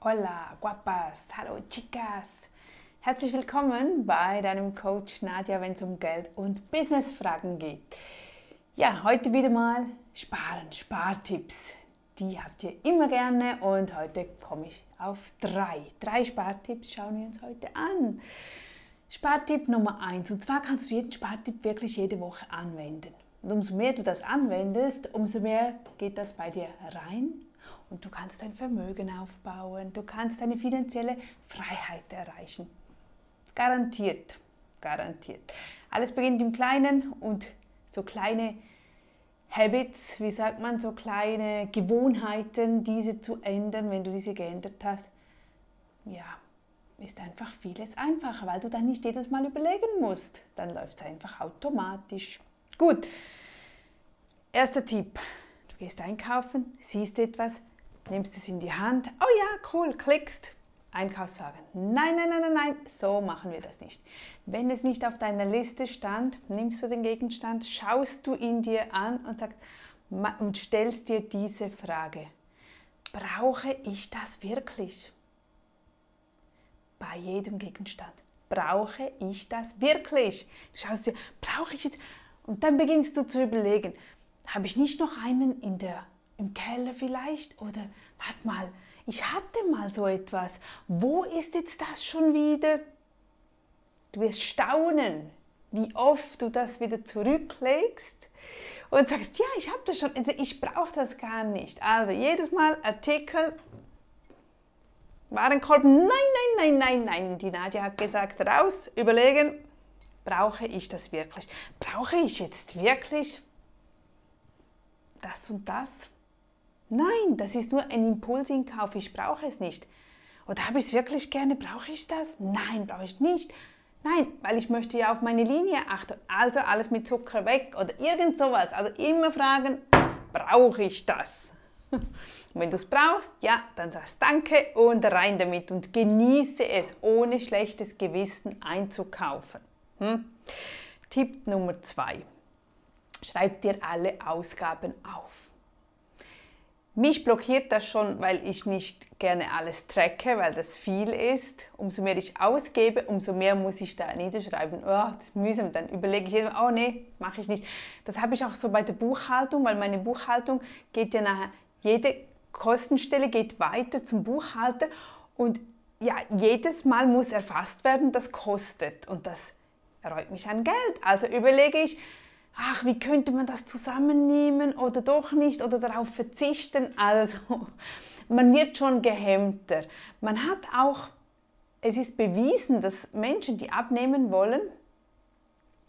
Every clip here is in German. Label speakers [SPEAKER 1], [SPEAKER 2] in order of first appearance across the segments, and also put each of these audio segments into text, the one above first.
[SPEAKER 1] Hola, guapas, hallo, chicas. Herzlich willkommen bei deinem Coach Nadja, wenn es um Geld und Businessfragen geht. Ja, heute wieder mal Sparen, Spartipps. Die habt ihr immer gerne und heute komme ich auf drei. Drei Spartipps schauen wir uns heute an. Spartipp Nummer eins. Und zwar kannst du jeden Spartipp wirklich jede Woche anwenden. Und umso mehr du das anwendest, umso mehr geht das bei dir rein und du kannst dein Vermögen aufbauen, du kannst deine finanzielle Freiheit erreichen. Garantiert, garantiert. Alles beginnt im Kleinen und so kleine Habits, wie sagt man, so kleine Gewohnheiten, diese zu ändern, wenn du diese geändert hast, ja, ist einfach vieles einfacher, weil du dann nicht jedes Mal überlegen musst. Dann läuft es einfach automatisch. Gut, erster Tipp. Du gehst einkaufen, siehst etwas, nimmst es in die Hand. Oh ja, cool, klickst. Einkaufswagen. Nein, nein, nein, nein, nein, so machen wir das nicht. Wenn es nicht auf deiner Liste stand, nimmst du den Gegenstand, schaust du ihn dir an und, sagst, und stellst dir diese Frage. Brauche ich das wirklich? Bei jedem Gegenstand. Brauche ich das wirklich? Du schaust dir, brauche ich es? Und dann beginnst du zu überlegen, habe ich nicht noch einen in der im Keller vielleicht? Oder warte mal, ich hatte mal so etwas. Wo ist jetzt das schon wieder? Du wirst staunen, wie oft du das wieder zurücklegst und sagst, ja, ich habe das schon, also ich brauche das gar nicht. Also jedes Mal Artikel, Warenkorb, nein, nein, nein, nein, nein. Die Nadja hat gesagt, raus, überlegen, brauche ich das wirklich? Brauche ich jetzt wirklich das und das? Nein, das ist nur ein Impulsinkauf, ich brauche es nicht. Oder habe ich es wirklich gerne, brauche ich das? Nein, brauche ich nicht. Nein, weil ich möchte ja auf meine Linie achten. Also alles mit Zucker weg oder irgend sowas. Also immer fragen, brauche ich das? Und wenn du es brauchst, ja, dann sagst Danke und rein damit und genieße es, ohne schlechtes Gewissen einzukaufen. Hm? Tipp Nummer zwei. Schreib dir alle Ausgaben auf. Mich blockiert das schon, weil ich nicht gerne alles tracke, weil das viel ist. Umso mehr ich ausgebe, umso mehr muss ich da niederschreiben. Oh, das ist mühsam. Dann überlege ich jedem, oh nee, mache ich nicht. Das habe ich auch so bei der Buchhaltung, weil meine Buchhaltung geht ja nachher, jede Kostenstelle geht weiter zum Buchhalter und ja, jedes Mal muss erfasst werden, das kostet und das erräumt mich an Geld. Also überlege ich, ach, wie könnte man das zusammennehmen oder doch nicht oder darauf verzichten. Also man wird schon gehemmter. Man hat auch, es ist bewiesen, dass Menschen, die abnehmen wollen,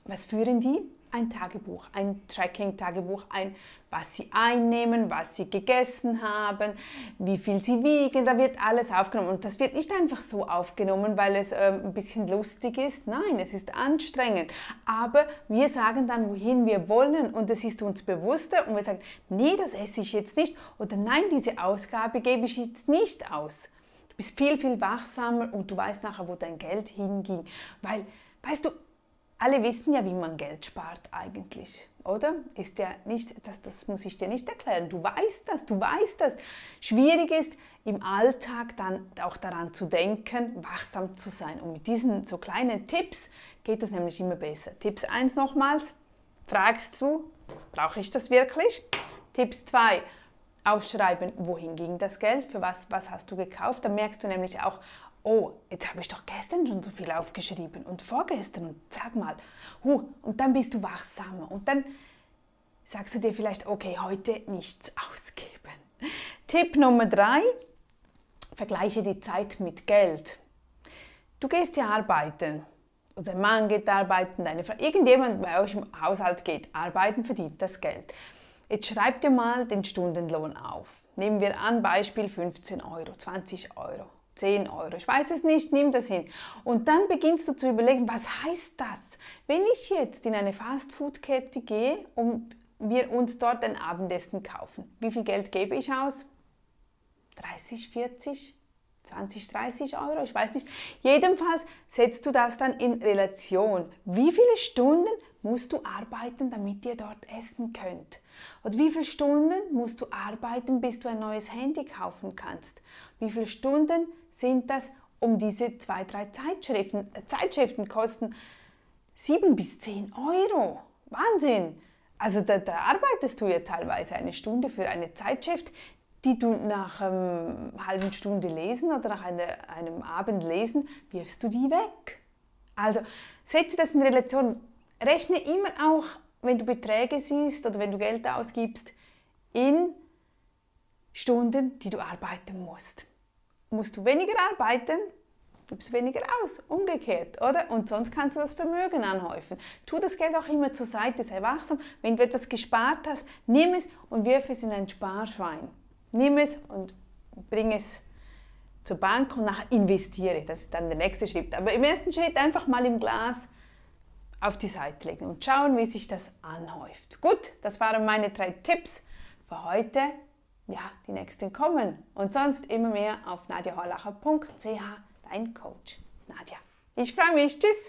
[SPEAKER 1] was führen die? Ein Tagebuch, ein Tracking-Tagebuch, ein, was sie einnehmen, was sie gegessen haben, wie viel sie wiegen, da wird alles aufgenommen. Und das wird nicht einfach so aufgenommen, weil es äh, ein bisschen lustig ist. Nein, es ist anstrengend. Aber wir sagen dann, wohin wir wollen und es ist uns bewusster und wir sagen, nee, das esse ich jetzt nicht oder nein, diese Ausgabe gebe ich jetzt nicht aus. Du bist viel, viel wachsamer und du weißt nachher, wo dein Geld hinging. Weil, weißt du, alle wissen ja, wie man Geld spart eigentlich, oder? Ist ja nicht, das, das muss ich dir nicht erklären. Du weißt das, du weißt das. Schwierig ist im Alltag dann auch daran zu denken, wachsam zu sein. Und mit diesen so kleinen Tipps geht das nämlich immer besser. Tipps 1 nochmals, fragst du, brauche ich das wirklich? Tipps 2, aufschreiben, wohin ging das Geld, für was, was hast du gekauft. Dann merkst du nämlich auch, oh, jetzt habe ich doch gestern schon so viel aufgeschrieben und vorgestern und sag mal, huh, und dann bist du wachsamer und dann sagst du dir vielleicht, okay, heute nichts ausgeben. Tipp Nummer drei, vergleiche die Zeit mit Geld. Du gehst ja arbeiten oder dein Mann geht arbeiten, deine Frau, irgendjemand bei euch im Haushalt geht arbeiten, verdient das Geld. Jetzt schreib dir mal den Stundenlohn auf. Nehmen wir an, Beispiel 15 Euro, 20 Euro. 10 Euro. Ich weiß es nicht, nimm das hin. Und dann beginnst du zu überlegen, was heißt das? Wenn ich jetzt in eine Fastfood-Kette gehe und wir uns dort ein Abendessen kaufen, wie viel Geld gebe ich aus? 30, 40, 20, 30 Euro, ich weiß nicht. Jedenfalls setzt du das dann in Relation. Wie viele Stunden musst du arbeiten, damit ihr dort essen könnt? Und wie viele Stunden musst du arbeiten, bis du ein neues Handy kaufen kannst? Wie viele Stunden sind das, um diese zwei, drei Zeitschriften? Äh, Zeitschriften kosten sieben bis zehn Euro. Wahnsinn! Also da, da, arbeitest du ja teilweise eine Stunde für eine Zeitschrift, die du nach einer ähm, halben Stunde lesen oder nach einer, einem Abend lesen, wirfst du die weg. Also setze das in Relation. Rechne immer auch, wenn du Beträge siehst oder wenn du Geld ausgibst, in Stunden, die du arbeiten musst. Musst du weniger arbeiten, gibst weniger aus. Umgekehrt, oder? Und sonst kannst du das Vermögen anhäufen. Tu das Geld auch immer zur Seite, sei wachsam. Wenn du etwas gespart hast, nimm es und wirf es in ein Sparschwein. Nimm es und bring es zur Bank und nachher investiere. Das ist dann der nächste Schritt. Aber im ersten Schritt einfach mal im Glas auf die Seite legen und schauen, wie sich das anhäuft. Gut, das waren meine drei Tipps für heute. Ja, die nächsten kommen. Und sonst immer mehr auf nadiahorlacher.ch, dein Coach. Nadja. Ich freue mich. Tschüss.